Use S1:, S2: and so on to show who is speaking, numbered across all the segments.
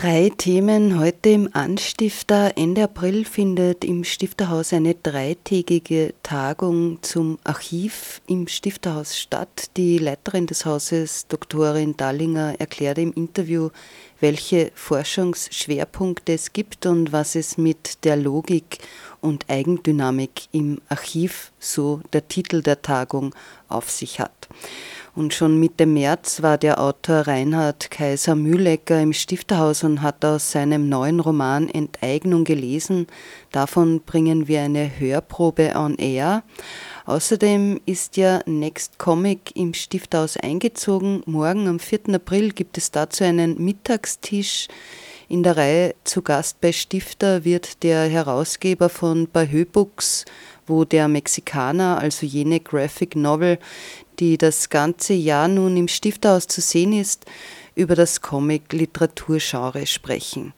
S1: Drei Themen heute im Anstifter. Ende April findet im Stifterhaus eine dreitägige Tagung zum Archiv im Stifterhaus statt. Die Leiterin des Hauses, Doktorin Dallinger, erklärte im Interview, welche Forschungsschwerpunkte es gibt und was es mit der Logik und Eigendynamik im Archiv, so der Titel der Tagung, auf sich hat. Und schon Mitte März war der Autor Reinhard Kaiser Mühlecker im Stifterhaus und hat aus seinem neuen Roman Enteignung gelesen. Davon bringen wir eine Hörprobe on air. Außerdem ist ja Next Comic im Stifthaus eingezogen. Morgen am 4. April gibt es dazu einen Mittagstisch. In der Reihe zu Gast bei Stifter wird der Herausgeber von Bahö Books, wo der Mexikaner, also jene Graphic Novel, die das ganze Jahr nun im Stifthaus zu sehen ist, über das Comic-Literaturgenre sprechen.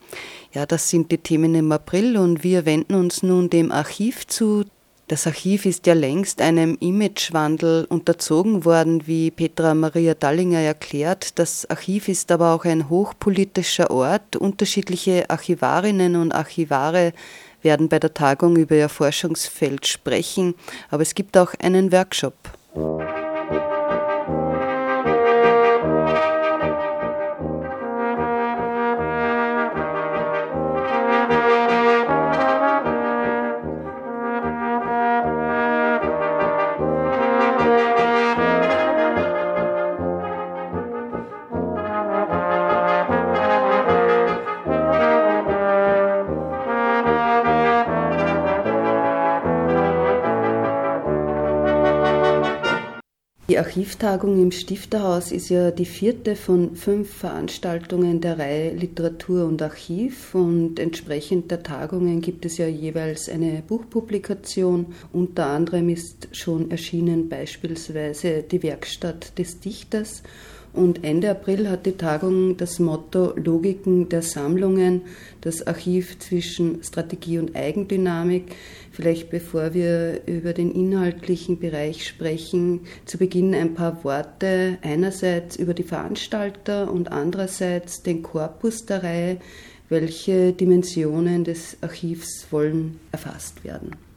S1: Ja, das sind die Themen im April und wir wenden uns nun dem Archiv zu. Das Archiv ist ja längst einem Imagewandel unterzogen worden, wie Petra Maria Dallinger erklärt. Das Archiv ist aber auch ein hochpolitischer Ort. Unterschiedliche Archivarinnen und Archivare werden bei der Tagung über ihr Forschungsfeld sprechen, aber es gibt auch einen Workshop. Archivtagung im Stifterhaus ist ja die vierte von fünf Veranstaltungen der Reihe Literatur und Archiv und entsprechend der Tagungen gibt es ja jeweils eine Buchpublikation. Unter anderem ist schon erschienen beispielsweise die Werkstatt des Dichters und Ende April hat die Tagung das Motto Logiken der Sammlungen, das Archiv zwischen Strategie und Eigendynamik. Vielleicht bevor wir über den inhaltlichen Bereich sprechen, zu Beginn ein paar Worte einerseits über die Veranstalter und andererseits den Korpus der Reihe. Welche Dimensionen des Archivs wollen erfasst werden?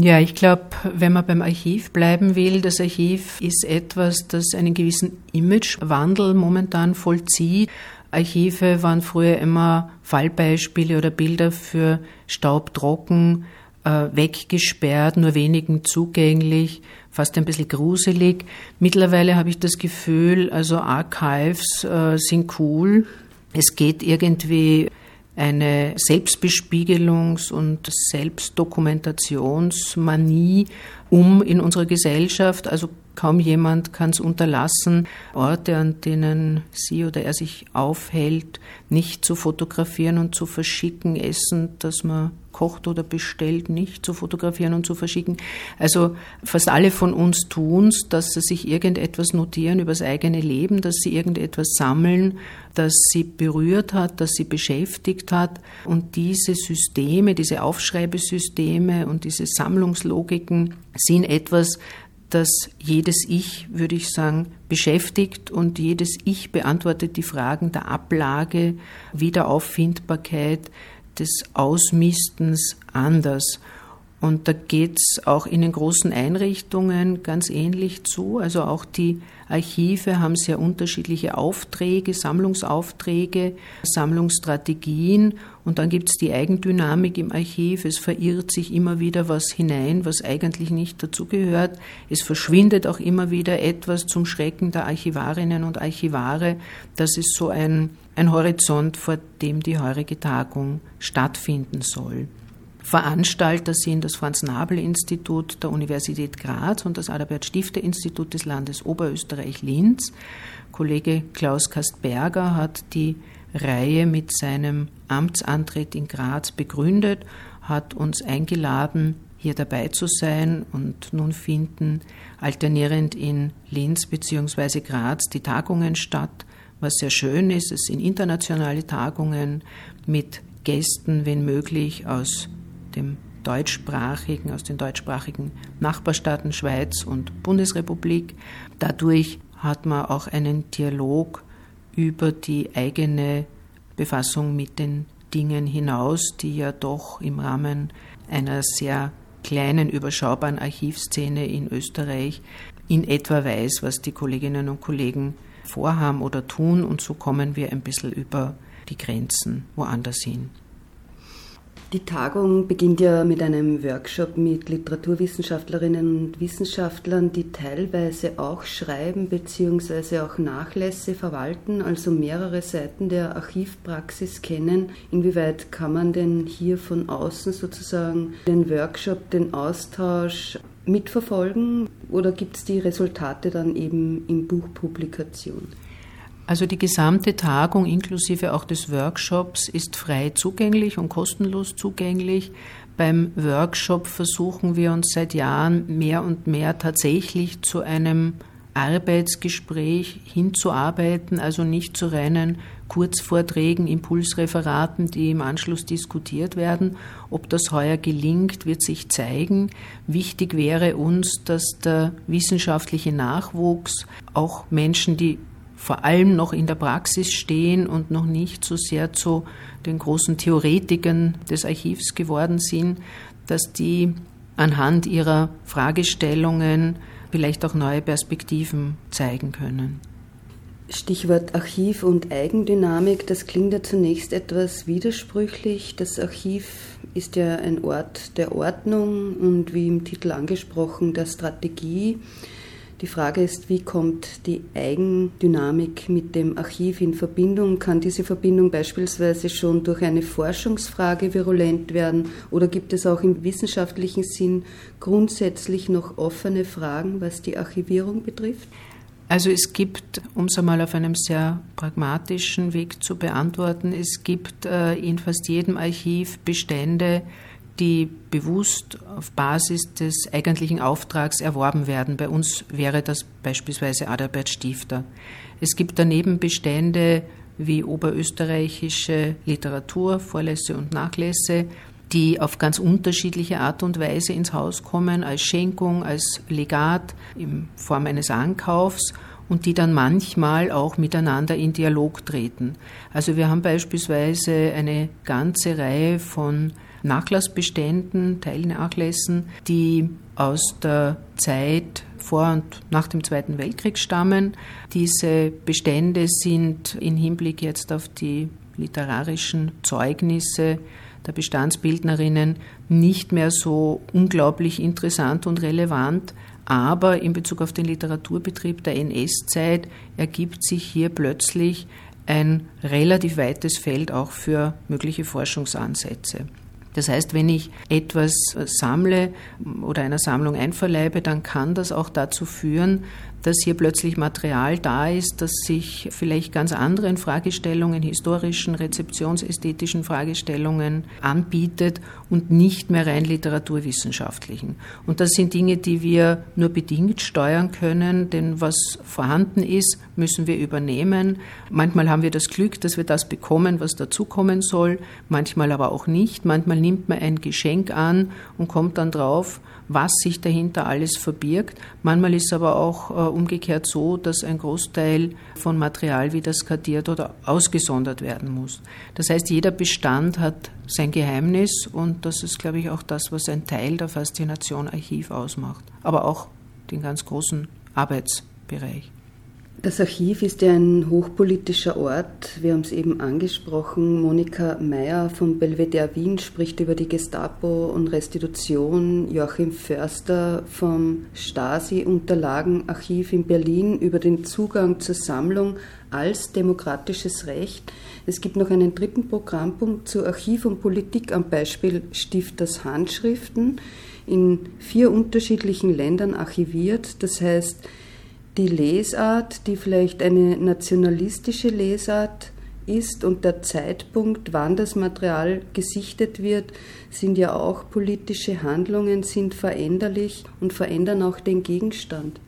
S2: Ja, ich glaube, wenn man beim Archiv bleiben will, das Archiv ist etwas, das einen gewissen Imagewandel momentan vollzieht. Archive waren früher immer Fallbeispiele oder Bilder für staubtrocken, äh, weggesperrt, nur wenigen zugänglich, fast ein bisschen gruselig. Mittlerweile habe ich das Gefühl, also Archives äh, sind cool. Es geht irgendwie eine Selbstbespiegelungs- und Selbstdokumentationsmanie um in unserer Gesellschaft. Also kaum jemand kann es unterlassen, Orte, an denen sie oder er sich aufhält, nicht zu fotografieren und zu verschicken, Essen, das man kocht oder bestellt, nicht zu fotografieren und zu verschicken. Also fast alle von uns tun es, dass sie sich irgendetwas notieren über das eigene Leben, dass sie irgendetwas sammeln, das sie berührt hat, das sie beschäftigt hat. Und diese Systeme, diese Aufschreibesysteme und diese Sammlungslogiken sind etwas, das jedes Ich, würde ich sagen, beschäftigt und jedes Ich beantwortet die Fragen der Ablage, Wiederauffindbarkeit, des Ausmistens anders. Und da geht es auch in den großen Einrichtungen ganz ähnlich zu. Also auch die Archive haben sehr unterschiedliche Aufträge, Sammlungsaufträge, Sammlungsstrategien. Und dann gibt es die Eigendynamik im Archiv. Es verirrt sich immer wieder was hinein, was eigentlich nicht dazugehört. Es verschwindet auch immer wieder etwas zum Schrecken der Archivarinnen und Archivare. Das ist so ein, ein Horizont, vor dem die heurige Tagung stattfinden soll. Veranstalter sind das Franz-Nabel-Institut der Universität Graz und das Adalbert-Stifter-Institut des Landes Oberösterreich-Linz. Kollege Klaus Kastberger hat die Reihe mit seinem Amtsantritt in Graz begründet, hat uns eingeladen, hier dabei zu sein und nun finden alternierend in Linz bzw. Graz die Tagungen statt, was sehr schön ist. Es sind internationale Tagungen mit Gästen, wenn möglich, aus dem deutschsprachigen, aus den deutschsprachigen Nachbarstaaten Schweiz und Bundesrepublik. Dadurch hat man auch einen Dialog über die eigene Befassung mit den Dingen hinaus, die ja doch im Rahmen einer sehr kleinen, überschaubaren Archivszene in Österreich in etwa weiß, was die Kolleginnen und Kollegen vorhaben oder tun. Und so kommen wir ein bisschen über die Grenzen woanders hin.
S1: Die Tagung beginnt ja mit einem Workshop mit Literaturwissenschaftlerinnen und Wissenschaftlern, die teilweise auch schreiben bzw. auch Nachlässe verwalten, also mehrere Seiten der Archivpraxis kennen. Inwieweit kann man denn hier von außen sozusagen den Workshop, den Austausch mitverfolgen oder gibt es die Resultate dann eben in Buchpublikation?
S2: Also die gesamte Tagung inklusive auch des Workshops ist frei zugänglich und kostenlos zugänglich. Beim Workshop versuchen wir uns seit Jahren mehr und mehr tatsächlich zu einem Arbeitsgespräch hinzuarbeiten, also nicht zu reinen Kurzvorträgen, Impulsreferaten, die im Anschluss diskutiert werden. Ob das heuer gelingt, wird sich zeigen. Wichtig wäre uns, dass der wissenschaftliche Nachwuchs, auch Menschen, die vor allem noch in der Praxis stehen und noch nicht so sehr zu den großen Theoretikern des Archivs geworden sind, dass die anhand ihrer Fragestellungen vielleicht auch neue Perspektiven zeigen können.
S1: Stichwort Archiv und Eigendynamik, das klingt ja zunächst etwas widersprüchlich. Das Archiv ist ja ein Ort der Ordnung und wie im Titel angesprochen der Strategie. Die Frage ist, wie kommt die Eigendynamik mit dem Archiv in Verbindung? Kann diese Verbindung beispielsweise schon durch eine Forschungsfrage virulent werden oder gibt es auch im wissenschaftlichen Sinn grundsätzlich noch offene Fragen, was die Archivierung betrifft?
S2: Also es gibt, um es einmal auf einem sehr pragmatischen Weg zu beantworten, es gibt äh, in fast jedem Archiv Bestände, die bewusst auf Basis des eigentlichen Auftrags erworben werden. Bei uns wäre das beispielsweise Adalbert Stifter. Es gibt daneben Bestände wie oberösterreichische Literatur, Vorlässe und Nachlässe, die auf ganz unterschiedliche Art und Weise ins Haus kommen, als Schenkung, als Legat in Form eines Ankaufs und die dann manchmal auch miteinander in Dialog treten. Also wir haben beispielsweise eine ganze Reihe von Nachlassbeständen, Teilnachlässen, die aus der Zeit vor und nach dem Zweiten Weltkrieg stammen. Diese Bestände sind im Hinblick jetzt auf die literarischen Zeugnisse der Bestandsbildnerinnen nicht mehr so unglaublich interessant und relevant, aber in Bezug auf den Literaturbetrieb der NS-Zeit ergibt sich hier plötzlich ein relativ weites Feld auch für mögliche Forschungsansätze. Das heißt, wenn ich etwas sammle oder einer Sammlung einverleibe, dann kann das auch dazu führen, dass hier plötzlich Material da ist, das sich vielleicht ganz anderen Fragestellungen, historischen, rezeptionsästhetischen Fragestellungen anbietet und nicht mehr rein literaturwissenschaftlichen. Und das sind Dinge, die wir nur bedingt steuern können, denn was vorhanden ist, müssen wir übernehmen. Manchmal haben wir das Glück, dass wir das bekommen, was dazukommen soll, manchmal aber auch nicht. Manchmal nimmt man ein Geschenk an und kommt dann drauf, was sich dahinter alles verbirgt. Manchmal ist es aber auch äh, umgekehrt so, dass ein Großteil von Material wieder skadiert oder ausgesondert werden muss. Das heißt, jeder Bestand hat sein Geheimnis und das ist, glaube ich, auch das, was ein Teil der Faszination Archiv ausmacht, aber auch den ganz großen Arbeitsbereich.
S1: Das Archiv ist ja ein hochpolitischer Ort. Wir haben es eben angesprochen. Monika Meyer vom Belvedere Wien spricht über die Gestapo und Restitution. Joachim Förster vom Stasi-Unterlagenarchiv in Berlin über den Zugang zur Sammlung als demokratisches Recht. Es gibt noch einen dritten Programmpunkt zu Archiv und Politik am Beispiel Stifters Handschriften in vier unterschiedlichen Ländern archiviert. Das heißt, die Lesart, die vielleicht eine nationalistische Lesart ist und der Zeitpunkt, wann das Material gesichtet wird, sind ja auch politische Handlungen, sind veränderlich und verändern auch den Gegenstand.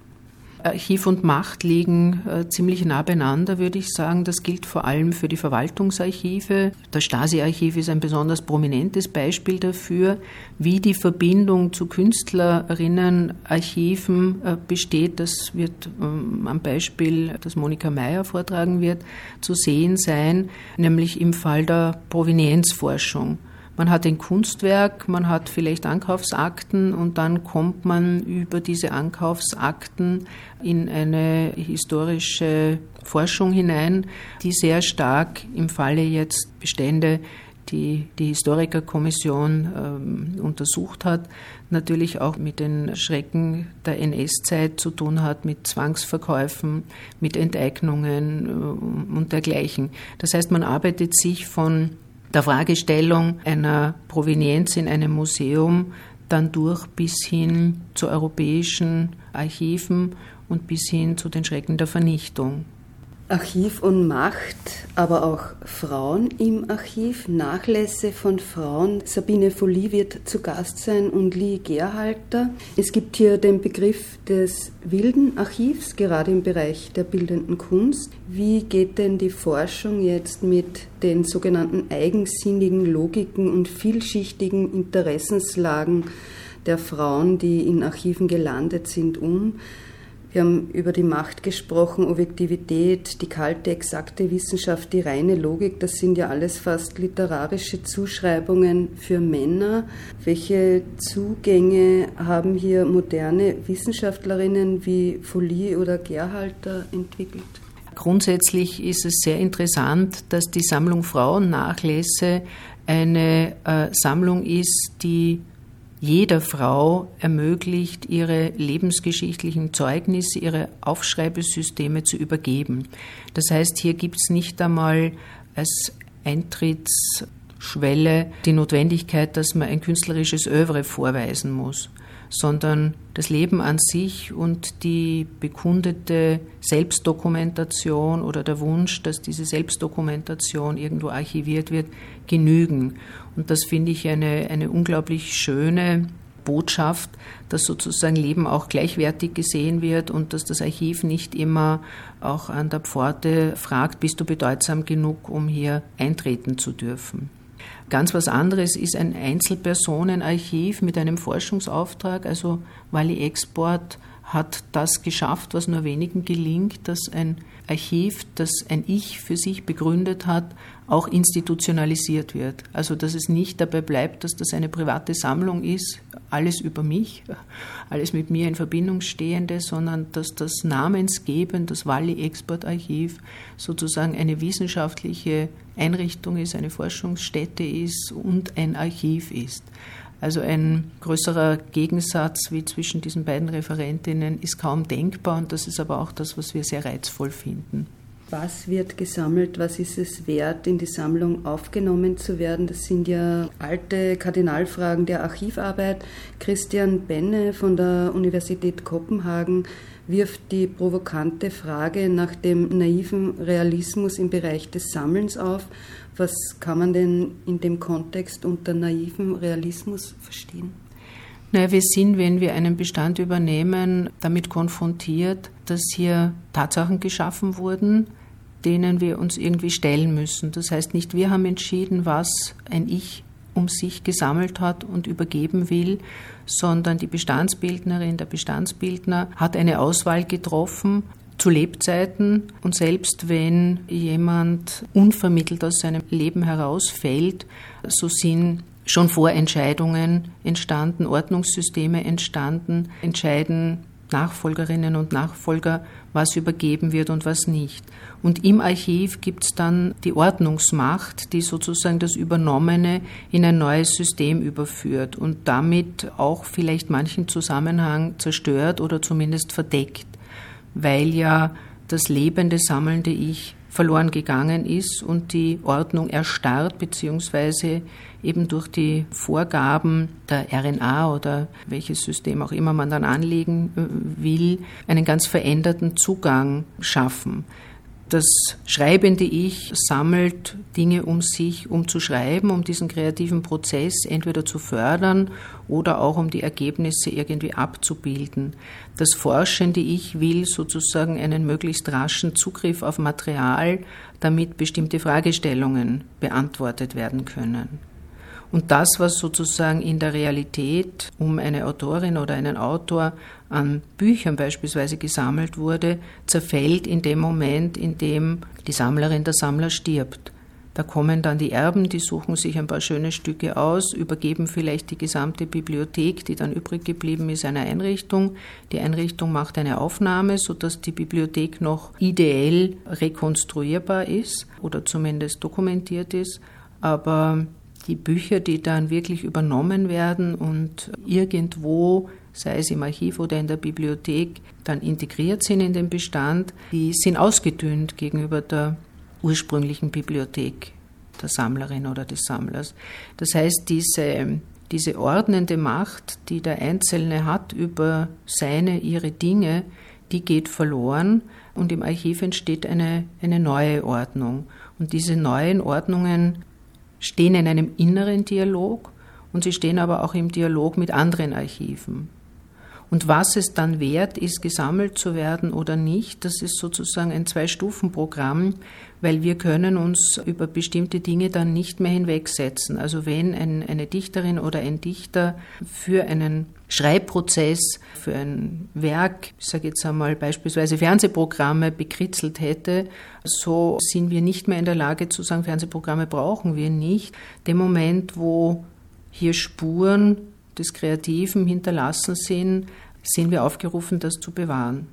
S2: Archiv und Macht liegen äh, ziemlich nah beieinander, würde ich sagen. Das gilt vor allem für die Verwaltungsarchive. Das Stasi-Archiv ist ein besonders prominentes Beispiel dafür, wie die Verbindung zu Künstlerinnenarchiven äh, besteht. Das wird ähm, am Beispiel, das Monika Meyer vortragen wird, zu sehen sein, nämlich im Fall der Provenienzforschung. Man hat ein Kunstwerk, man hat vielleicht Ankaufsakten und dann kommt man über diese Ankaufsakten in eine historische Forschung hinein, die sehr stark im Falle jetzt Bestände die die Historikerkommission ähm, untersucht hat, natürlich auch mit den Schrecken der NS-Zeit zu tun hat, mit Zwangsverkäufen, mit Enteignungen äh, und dergleichen. Das heißt, man arbeitet sich von der Fragestellung einer Provenienz in einem Museum dann durch bis hin zu europäischen Archiven und bis hin zu den Schrecken der Vernichtung.
S1: Archiv und Macht, aber auch Frauen im Archiv, Nachlässe von Frauen. Sabine Folli wird zu Gast sein und Lee Gerhalter. Es gibt hier den Begriff des wilden Archivs, gerade im Bereich der bildenden Kunst. Wie geht denn die Forschung jetzt mit den sogenannten eigensinnigen Logiken und vielschichtigen Interessenslagen der Frauen, die in Archiven gelandet sind, um? Wir haben über die Macht gesprochen, Objektivität, die kalte, exakte Wissenschaft, die reine Logik. Das sind ja alles fast literarische Zuschreibungen für Männer. Welche Zugänge haben hier moderne Wissenschaftlerinnen wie Folie oder Gerhalter entwickelt?
S2: Grundsätzlich ist es sehr interessant, dass die Sammlung Frauennachlässe eine äh, Sammlung ist, die jeder Frau ermöglicht, ihre lebensgeschichtlichen Zeugnisse, ihre Aufschreibesysteme zu übergeben. Das heißt, hier gibt es nicht einmal als Eintrittsschwelle die Notwendigkeit, dass man ein künstlerisches Övre vorweisen muss sondern das Leben an sich und die bekundete Selbstdokumentation oder der Wunsch, dass diese Selbstdokumentation irgendwo archiviert wird, genügen. Und das finde ich eine, eine unglaublich schöne Botschaft, dass sozusagen Leben auch gleichwertig gesehen wird und dass das Archiv nicht immer auch an der Pforte fragt, bist du bedeutsam genug, um hier eintreten zu dürfen. Ganz was anderes ist ein Einzelpersonenarchiv mit einem Forschungsauftrag. Also Wally Export hat das geschafft, was nur wenigen gelingt, dass ein Archiv, das ein Ich für sich begründet hat, auch institutionalisiert wird. Also dass es nicht dabei bleibt, dass das eine private Sammlung ist, alles über mich, alles mit mir in Verbindung stehende, sondern dass das Namensgeben, das Walli Export Archiv sozusagen eine wissenschaftliche Einrichtung ist, eine Forschungsstätte ist und ein Archiv ist. Also ein größerer Gegensatz wie zwischen diesen beiden Referentinnen ist kaum denkbar und das ist aber auch das, was wir sehr reizvoll finden.
S1: Was wird gesammelt? Was ist es wert, in die Sammlung aufgenommen zu werden? Das sind ja alte Kardinalfragen der Archivarbeit. Christian Benne von der Universität Kopenhagen wirft die provokante Frage nach dem naiven Realismus im Bereich des Sammelns auf. Was kann man denn in dem Kontext unter naiven Realismus verstehen?
S2: Naja, wir sind, wenn wir einen Bestand übernehmen, damit konfrontiert, dass hier Tatsachen geschaffen wurden, denen wir uns irgendwie stellen müssen. Das heißt, nicht wir haben entschieden, was ein Ich um sich gesammelt hat und übergeben will, sondern die Bestandsbildnerin, der Bestandsbildner hat eine Auswahl getroffen zu Lebzeiten und selbst wenn jemand unvermittelt aus seinem Leben herausfällt, so sind schon Vorentscheidungen entstanden, Ordnungssysteme entstanden, entscheiden Nachfolgerinnen und Nachfolger, was übergeben wird und was nicht. Und im Archiv gibt es dann die Ordnungsmacht, die sozusagen das Übernommene in ein neues System überführt und damit auch vielleicht manchen Zusammenhang zerstört oder zumindest verdeckt, weil ja das lebende, sammelnde Ich verloren gegangen ist und die Ordnung erstarrt beziehungsweise eben durch die Vorgaben der RNA oder welches System auch immer man dann anlegen äh, will, einen ganz veränderten Zugang schaffen. Das schreibende Ich sammelt Dinge um sich, um zu schreiben, um diesen kreativen Prozess entweder zu fördern oder auch um die Ergebnisse irgendwie abzubilden. Das forschende Ich will sozusagen einen möglichst raschen Zugriff auf Material, damit bestimmte Fragestellungen beantwortet werden können. Und das, was sozusagen in der Realität um eine Autorin oder einen Autor an Büchern beispielsweise gesammelt wurde, zerfällt in dem Moment, in dem die Sammlerin, der Sammler stirbt. Da kommen dann die Erben, die suchen sich ein paar schöne Stücke aus, übergeben vielleicht die gesamte Bibliothek, die dann übrig geblieben ist, einer Einrichtung. Die Einrichtung macht eine Aufnahme, sodass die Bibliothek noch ideell rekonstruierbar ist oder zumindest dokumentiert ist. Aber die Bücher, die dann wirklich übernommen werden und irgendwo, sei es im Archiv oder in der Bibliothek, dann integriert sind in den Bestand, die sind ausgedünnt gegenüber der ursprünglichen Bibliothek der Sammlerin oder des Sammlers. Das heißt, diese, diese ordnende Macht, die der Einzelne hat über seine, ihre Dinge, die geht verloren und im Archiv entsteht eine, eine neue Ordnung. Und diese neuen Ordnungen stehen in einem inneren Dialog und sie stehen aber auch im Dialog mit anderen Archiven. Und was es dann wert ist, gesammelt zu werden oder nicht, das ist sozusagen ein Zwei-Stufen-Programm, weil wir können uns über bestimmte Dinge dann nicht mehr hinwegsetzen. Also wenn ein, eine Dichterin oder ein Dichter für einen Schreibprozess, für ein Werk, ich sage jetzt einmal beispielsweise Fernsehprogramme bekritzelt hätte, so sind wir nicht mehr in der Lage zu sagen, Fernsehprogramme brauchen wir nicht. Dem Moment, wo hier Spuren des Kreativen hinterlassen sind, sind wir aufgerufen, das zu bewahren.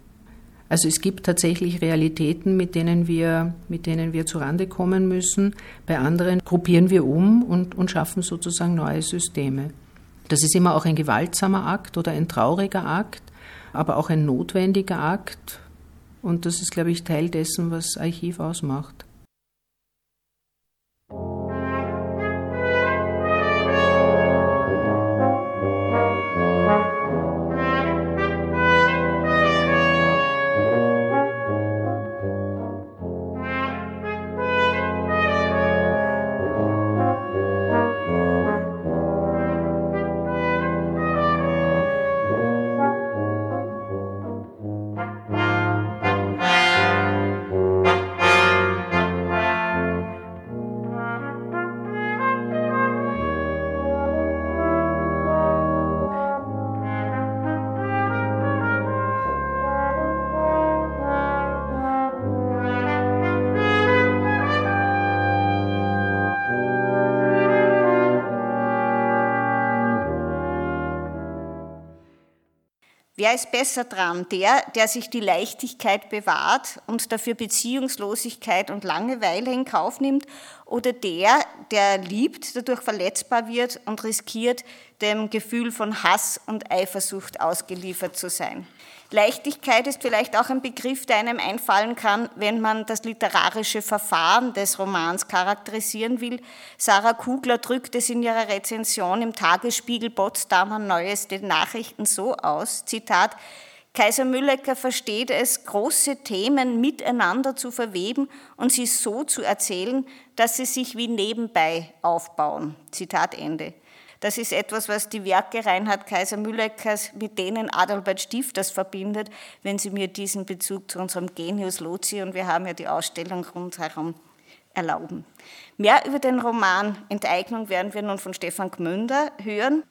S2: Also es gibt tatsächlich Realitäten, mit denen wir, mit denen wir zurande kommen müssen. Bei anderen gruppieren wir um und, und schaffen sozusagen neue Systeme. Das ist immer auch ein gewaltsamer Akt oder ein trauriger Akt, aber auch ein notwendiger Akt. Und das ist, glaube ich, Teil dessen, was Archiv ausmacht.
S3: Wer ist besser dran? Der, der sich die Leichtigkeit bewahrt und dafür Beziehungslosigkeit und Langeweile in Kauf nimmt, oder der, der liebt, dadurch verletzbar wird und riskiert, dem Gefühl von Hass und Eifersucht ausgeliefert zu sein? Leichtigkeit ist vielleicht auch ein Begriff, der einem einfallen kann, wenn man das literarische Verfahren des Romans charakterisieren will. Sarah Kugler drückt es in ihrer Rezension im Tagesspiegel Potsdamer Neueste Nachrichten so aus, Zitat, Kaiser Müllecker versteht es, große Themen miteinander zu verweben und sie so zu erzählen, dass sie sich wie nebenbei aufbauen. Zitat Ende. Das ist etwas, was die Werke Reinhard Kaiser Mülleckers mit denen Adalbert Stifters verbindet, wenn Sie mir diesen Bezug zu unserem Genius Lozi und wir haben ja die Ausstellung rundherum erlauben. Mehr über den Roman Enteignung werden wir nun von Stefan Gmünder hören.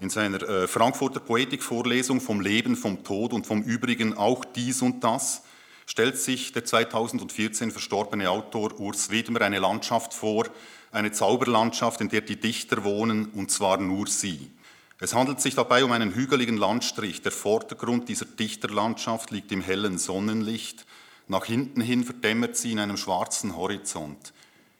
S4: In seiner äh, Frankfurter Poetikvorlesung vom Leben, vom Tod und vom Übrigen auch dies und das stellt sich der 2014 verstorbene Autor Urs Widmer eine Landschaft vor, eine Zauberlandschaft, in der die Dichter wohnen, und zwar nur sie. Es handelt sich dabei um einen hügeligen Landstrich. Der Vordergrund dieser Dichterlandschaft liegt im hellen Sonnenlicht. Nach hinten hin verdämmert sie in einem schwarzen Horizont.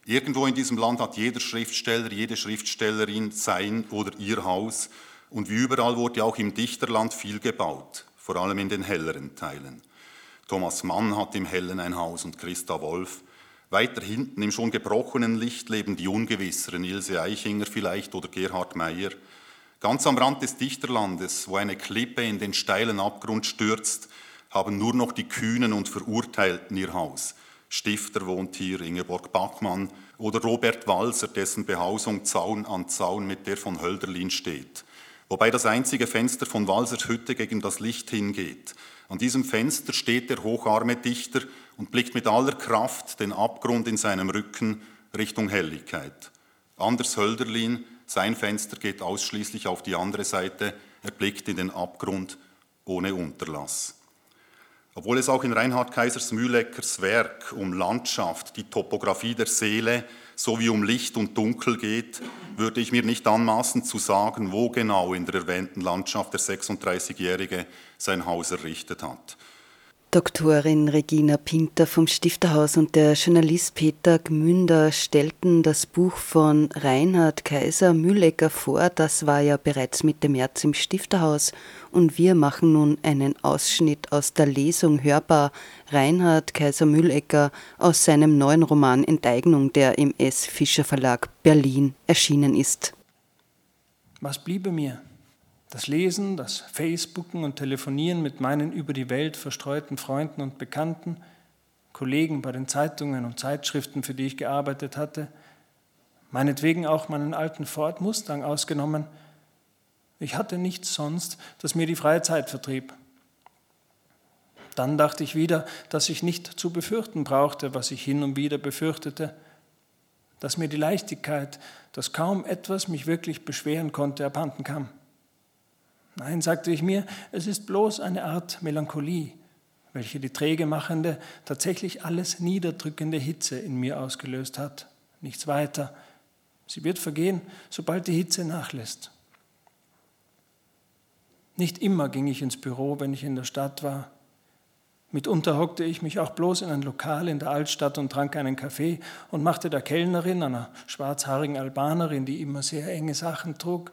S4: Irgendwo in diesem Land hat jeder Schriftsteller, jede Schriftstellerin sein oder ihr Haus. Und wie überall wurde auch im Dichterland viel gebaut, vor allem in den helleren Teilen. Thomas Mann hat im Hellen ein Haus und Christa Wolf. Weiter hinten im schon gebrochenen Licht leben die Ungewisseren, Ilse Eichinger vielleicht oder Gerhard Meyer. Ganz am Rand des Dichterlandes, wo eine Klippe in den steilen Abgrund stürzt, haben nur noch die Kühnen und Verurteilten ihr Haus. Stifter wohnt hier, Ingeborg Bachmann oder Robert Walser, dessen Behausung Zaun an Zaun mit der von Hölderlin steht. Wobei das einzige Fenster von Walsers Hütte gegen das Licht hingeht. An diesem Fenster steht der hocharme Dichter und blickt mit aller Kraft den Abgrund in seinem Rücken Richtung Helligkeit. Anders Hölderlin, sein Fenster geht ausschließlich auf die andere Seite, er blickt in den Abgrund ohne Unterlass. Obwohl es auch in Reinhard Kaisers Mühleckers Werk um Landschaft, die Topographie der Seele sowie um Licht und Dunkel geht, würde ich mir nicht anmaßen zu sagen, wo genau in der erwähnten Landschaft der 36-Jährige sein Haus errichtet hat.
S1: Doktorin Regina Pinter vom Stifterhaus und der Journalist Peter Gmünder stellten das Buch von Reinhard Kaiser Mühlecker vor. Das war ja bereits Mitte März im Stifterhaus. Und wir machen nun einen Ausschnitt aus der Lesung hörbar. Reinhard Kaiser Mühlecker aus seinem neuen Roman Enteignung, der im S. Fischer Verlag Berlin erschienen ist.
S5: Was bliebe mir? Das Lesen, das Facebooken und Telefonieren mit meinen über die Welt verstreuten Freunden und Bekannten, Kollegen bei den Zeitungen und Zeitschriften, für die ich gearbeitet hatte, meinetwegen auch meinen alten Ford Mustang ausgenommen. Ich hatte nichts sonst, das mir die freie Zeit vertrieb. Dann dachte ich wieder, dass ich nicht zu befürchten brauchte, was ich hin und wieder befürchtete, dass mir die Leichtigkeit, dass kaum etwas mich wirklich beschweren konnte, abhanden kam. Nein, sagte ich mir, es ist bloß eine Art Melancholie, welche die träge machende, tatsächlich alles niederdrückende Hitze in mir ausgelöst hat. Nichts weiter. Sie wird vergehen, sobald die Hitze nachlässt. Nicht immer ging ich ins Büro, wenn ich in der Stadt war. Mitunter hockte ich mich auch bloß in ein Lokal in der Altstadt und trank einen Kaffee und machte der Kellnerin, einer schwarzhaarigen Albanerin, die immer sehr enge Sachen trug,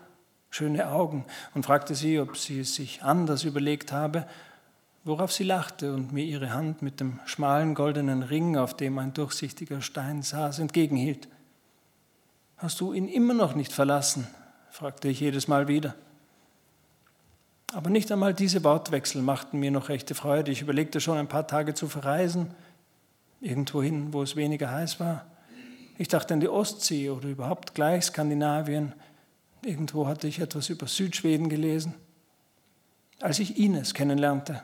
S5: schöne Augen und fragte sie, ob sie es sich anders überlegt habe, worauf sie lachte und mir ihre Hand mit dem schmalen goldenen Ring, auf dem ein durchsichtiger Stein saß, entgegenhielt. Hast du ihn immer noch nicht verlassen? fragte ich jedes Mal wieder. Aber nicht einmal diese Wortwechsel machten mir noch rechte Freude. Ich überlegte schon ein paar Tage zu verreisen, irgendwohin, wo es weniger heiß war. Ich dachte an die Ostsee oder überhaupt gleich Skandinavien, Irgendwo hatte ich etwas über Südschweden gelesen, als ich Ines kennenlernte.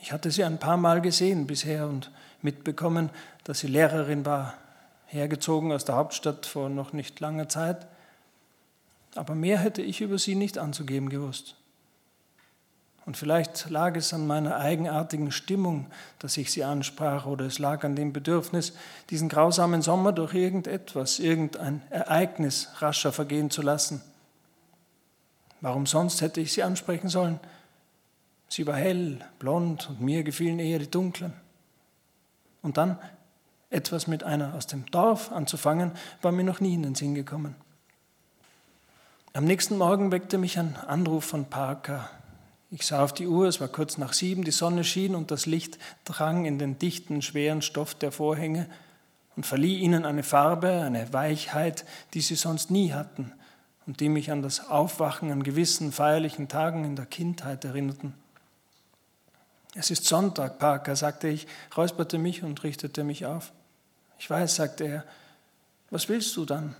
S5: Ich hatte sie ein paar Mal gesehen bisher und mitbekommen, dass sie Lehrerin war, hergezogen aus der Hauptstadt vor noch nicht langer Zeit. Aber mehr hätte ich über sie nicht anzugeben gewusst. Und vielleicht lag es an meiner eigenartigen Stimmung, dass ich sie ansprach, oder es lag an dem Bedürfnis, diesen grausamen Sommer durch irgendetwas, irgendein Ereignis rascher vergehen zu lassen. Warum sonst hätte ich sie ansprechen sollen? Sie war hell, blond und mir gefielen eher die dunklen. Und dann etwas mit einer aus dem Dorf anzufangen, war mir noch nie in den Sinn gekommen. Am nächsten Morgen weckte mich ein Anruf von Parker, ich sah auf die Uhr, es war kurz nach sieben, die Sonne schien und das Licht drang in den dichten, schweren Stoff der Vorhänge und verlieh ihnen eine Farbe, eine Weichheit, die sie sonst nie hatten und die mich an das Aufwachen an gewissen feierlichen Tagen in der Kindheit erinnerten. Es ist Sonntag, Parker, sagte ich, räusperte mich und richtete mich auf. Ich weiß, sagte er, was willst du dann?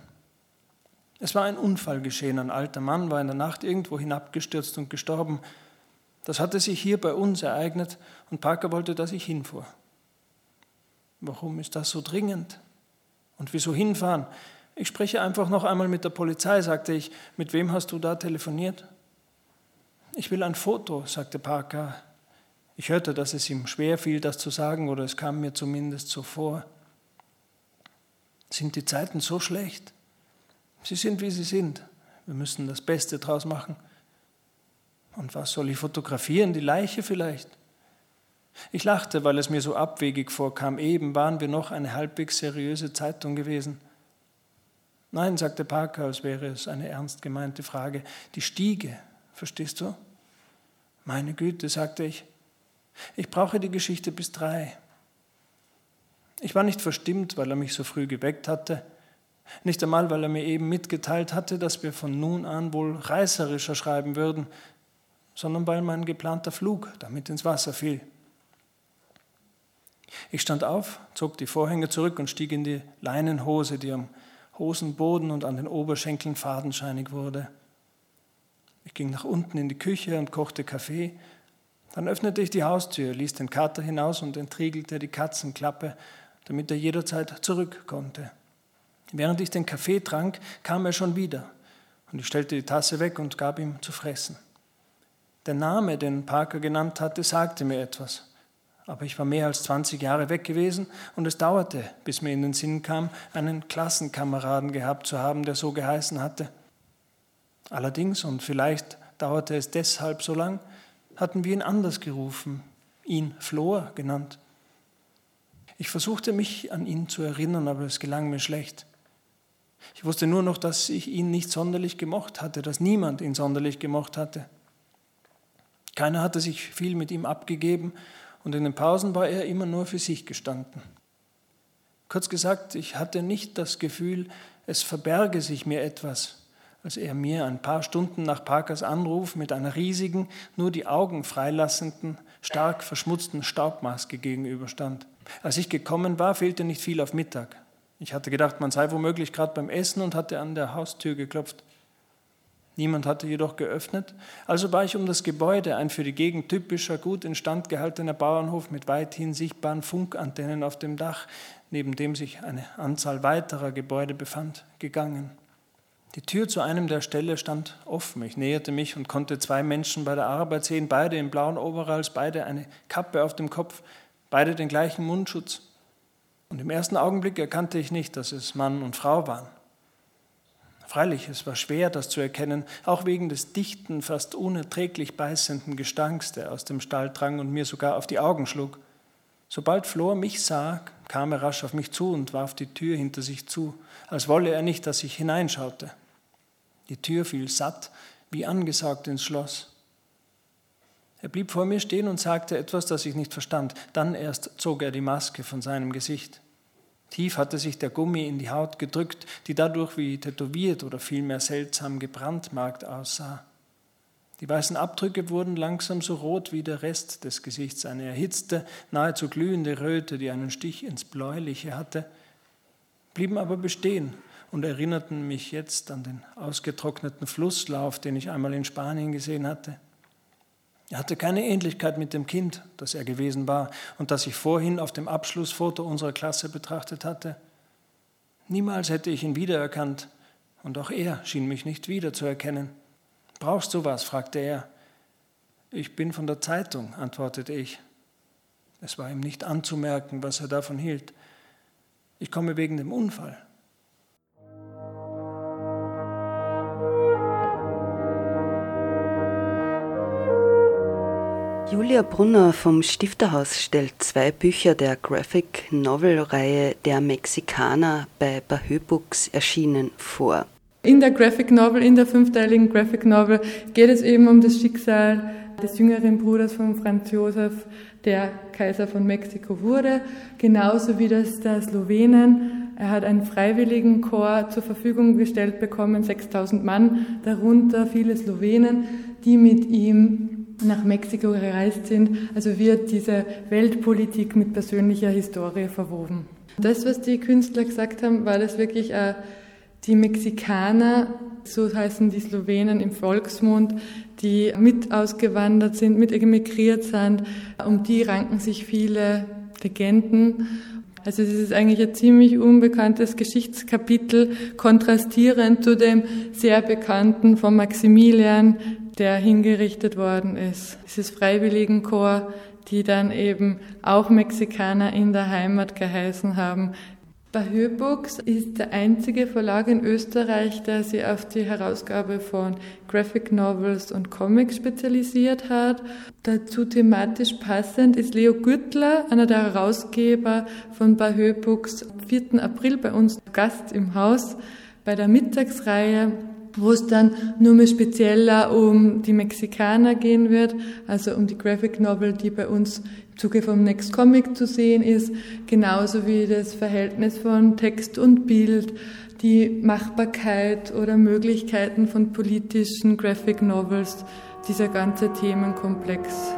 S5: Es war ein Unfall geschehen, ein alter Mann war in der Nacht irgendwo hinabgestürzt und gestorben. Das hatte sich hier bei uns ereignet und Parker wollte, dass ich hinfuhr. Warum ist das so dringend? Und wieso hinfahren? Ich spreche einfach noch einmal mit der Polizei, sagte ich. Mit wem hast du da telefoniert? Ich will ein Foto, sagte Parker. Ich hörte, dass es ihm schwer fiel, das zu sagen, oder es kam mir zumindest so vor. Sind die Zeiten so schlecht? Sie sind, wie sie sind. Wir müssen das Beste draus machen. Und was soll ich fotografieren? Die Leiche vielleicht? Ich lachte, weil es mir so abwegig vorkam. Eben waren wir noch eine halbwegs seriöse Zeitung gewesen. Nein, sagte Parker, als wäre es eine ernst gemeinte Frage. Die Stiege, verstehst du? Meine Güte, sagte ich. Ich brauche die Geschichte bis drei. Ich war nicht verstimmt, weil er mich so früh geweckt hatte. Nicht einmal, weil er mir eben mitgeteilt hatte, dass wir von nun an wohl reißerischer schreiben würden, sondern weil mein geplanter Flug damit ins Wasser fiel. Ich stand auf, zog die Vorhänge zurück und stieg in die Leinenhose, die am Hosenboden und an den Oberschenkeln fadenscheinig wurde. Ich ging nach unten in die Küche und kochte Kaffee. Dann öffnete ich die Haustür, ließ den Kater hinaus und entriegelte die Katzenklappe, damit er jederzeit zurück konnte. Während ich den Kaffee trank, kam er schon wieder und ich stellte die Tasse weg und gab ihm zu fressen. Der Name, den Parker genannt hatte, sagte mir etwas aber ich war mehr als 20 Jahre weg gewesen und es dauerte, bis mir in den Sinn kam, einen Klassenkameraden gehabt zu haben, der so geheißen hatte. Allerdings, und vielleicht dauerte es deshalb so lang, hatten wir ihn anders gerufen, ihn Flor genannt. Ich versuchte mich an ihn zu erinnern, aber es gelang mir schlecht. Ich wusste nur noch, dass ich ihn nicht sonderlich gemocht hatte, dass niemand ihn sonderlich gemocht hatte. Keiner hatte sich viel mit ihm abgegeben und in den Pausen war er immer nur für sich gestanden. Kurz gesagt, ich hatte nicht das Gefühl, es verberge sich mir etwas, als er mir ein paar Stunden nach Parkers Anruf mit einer riesigen, nur die Augen freilassenden, stark verschmutzten Staubmaske gegenüberstand. Als ich gekommen war, fehlte nicht viel auf Mittag. Ich hatte gedacht, man sei womöglich gerade beim Essen und hatte an der Haustür geklopft. Niemand hatte jedoch geöffnet, also war ich um das Gebäude, ein für die Gegend typischer, gut instand gehaltener Bauernhof mit weithin sichtbaren Funkantennen auf dem Dach, neben dem sich eine Anzahl weiterer Gebäude befand, gegangen. Die Tür zu einem der Ställe stand offen. Ich näherte mich und konnte zwei Menschen bei der Arbeit sehen, beide in blauen Overalls, beide eine Kappe auf dem Kopf, beide den gleichen Mundschutz. Und im ersten Augenblick erkannte ich nicht, dass es Mann und Frau waren. Freilich, es war schwer, das zu erkennen, auch wegen des dichten, fast unerträglich beißenden Gestanks, der aus dem Stall drang und mir sogar auf die Augen schlug. Sobald Flor mich sah, kam er rasch auf mich zu und warf die Tür hinter sich zu, als wolle er nicht, dass ich hineinschaute. Die Tür fiel satt, wie angesaugt ins Schloss. Er blieb vor mir stehen und sagte etwas, das ich nicht verstand. Dann erst zog er die Maske von seinem Gesicht. Tief hatte sich der Gummi in die Haut gedrückt, die dadurch wie tätowiert oder vielmehr seltsam gebrandmarkt aussah. Die weißen Abdrücke wurden langsam so rot wie der Rest des Gesichts, eine erhitzte, nahezu glühende Röte, die einen Stich ins Bläuliche hatte, blieben aber bestehen und erinnerten mich jetzt an den ausgetrockneten Flusslauf, den ich einmal in Spanien gesehen hatte. Er hatte keine Ähnlichkeit mit dem Kind, das er gewesen war und das ich vorhin auf dem Abschlussfoto unserer Klasse betrachtet hatte. Niemals hätte ich ihn wiedererkannt, und auch er schien mich nicht wiederzuerkennen. Brauchst du was? fragte er. Ich bin von der Zeitung, antwortete ich. Es war ihm nicht anzumerken, was er davon hielt. Ich komme wegen dem Unfall.
S1: Julia Brunner vom Stifterhaus stellt zwei Bücher der Graphic Novel-Reihe Der Mexikaner bei Bahö Books erschienen vor.
S6: In der Graphic Novel, in der fünfteiligen Graphic Novel, geht es eben um das Schicksal des jüngeren Bruders von Franz Josef, der Kaiser von Mexiko wurde, genauso wie das der Slowenen. Er hat einen freiwilligen Chor zur Verfügung gestellt bekommen, 6000 Mann, darunter viele Slowenen, die mit ihm nach Mexiko gereist sind. Also wird diese Weltpolitik mit persönlicher Historie verwoben. Das, was die Künstler gesagt haben, war das wirklich äh, die Mexikaner, so heißen die Slowenen im Volksmund, die mit ausgewandert sind, mit emigriert sind. Um die ranken sich viele Legenden. Also es ist eigentlich ein ziemlich unbekanntes Geschichtskapitel, kontrastierend zu dem sehr bekannten von Maximilian, der hingerichtet worden ist. Dieses Freiwilligenchor, die dann eben auch Mexikaner in der Heimat geheißen haben. Bahö Books ist der einzige Verlag in Österreich, der sich auf die Herausgabe von Graphic Novels und Comics spezialisiert hat. Dazu thematisch passend ist Leo Güttler, einer der Herausgeber von Bahö Books, am 4. April bei uns Gast im Haus bei der Mittagsreihe wo es dann nur mehr spezieller um die Mexikaner gehen wird, also um die Graphic Novel, die bei uns Zuge vom Next Comic zu sehen ist, genauso wie das Verhältnis von Text und Bild, die Machbarkeit oder Möglichkeiten von politischen Graphic Novels, dieser ganze Themenkomplex.